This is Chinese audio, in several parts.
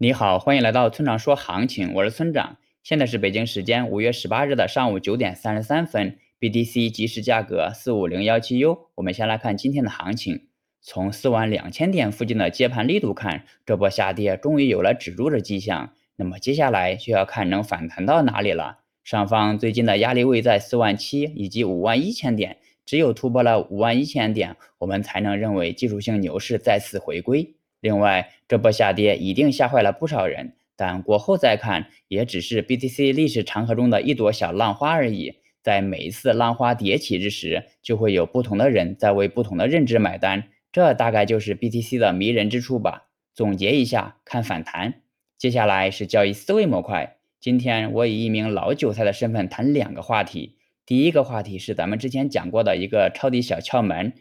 你好，欢迎来到村长说行情，我是村长。现在是北京时间五月十八日的上午九点三十三分，BTC 即时价格四五零幺七 U。我们先来看今天的行情，从四万两千点附近的接盘力度看，这波下跌终于有了止住的迹象。那么接下来就要看能反弹到哪里了。上方最近的压力位在四万七以及五万一千点，只有突破了五万一千点，我们才能认为技术性牛市再次回归。另外，这波下跌一定吓坏了不少人，但过后再看，也只是 BTC 历史长河中的一朵小浪花而已。在每一次浪花迭起之时，就会有不同的人在为不同的认知买单，这大概就是 BTC 的迷人之处吧。总结一下，看反弹。接下来是交易思维模块。今天我以一名老韭菜的身份谈两个话题。第一个话题是咱们之前讲过的一个抄底小窍门。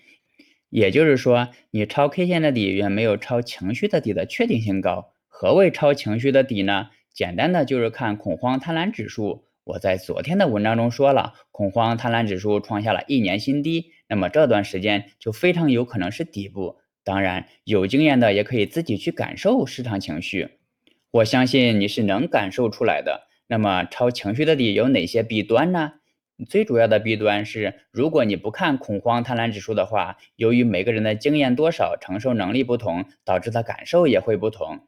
也就是说，你抄 K 线的底远没有抄情绪的底的确定性高。何谓抄情绪的底呢？简单的就是看恐慌贪婪指数。我在昨天的文章中说了，恐慌贪婪指数创下了一年新低，那么这段时间就非常有可能是底部。当然，有经验的也可以自己去感受市场情绪。我相信你是能感受出来的。那么抄情绪的底有哪些弊端呢？最主要的弊端是，如果你不看恐慌贪婪指数的话，由于每个人的经验多少、承受能力不同，导致的感受也会不同。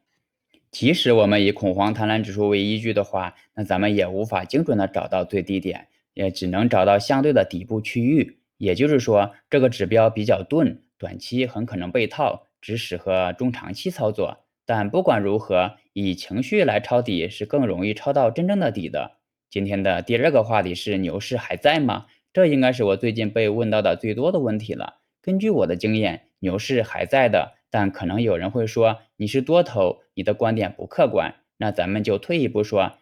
即使我们以恐慌贪婪指数为依据的话，那咱们也无法精准的找到最低点，也只能找到相对的底部区域。也就是说，这个指标比较钝，短期很可能被套，只适合中长期操作。但不管如何，以情绪来抄底是更容易抄到真正的底的。今天的第二个话题是牛市还在吗？这应该是我最近被问到的最多的问题了。根据我的经验，牛市还在的，但可能有人会说你是多头，你的观点不客观。那咱们就退一步说，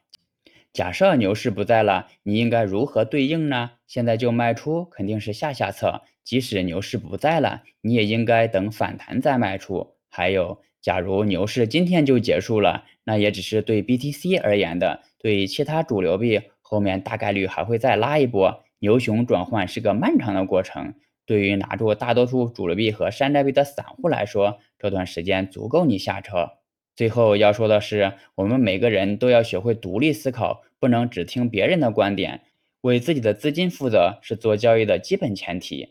假设牛市不在了，你应该如何对应呢？现在就卖出肯定是下下策。即使牛市不在了，你也应该等反弹再卖出。还有，假如牛市今天就结束了，那也只是对 BTC 而言的。对其他主流币，后面大概率还会再拉一波，牛熊转换是个漫长的过程。对于拿住大多数主流币和山寨币的散户来说，这段时间足够你下车。最后要说的是，我们每个人都要学会独立思考，不能只听别人的观点，为自己的资金负责是做交易的基本前提。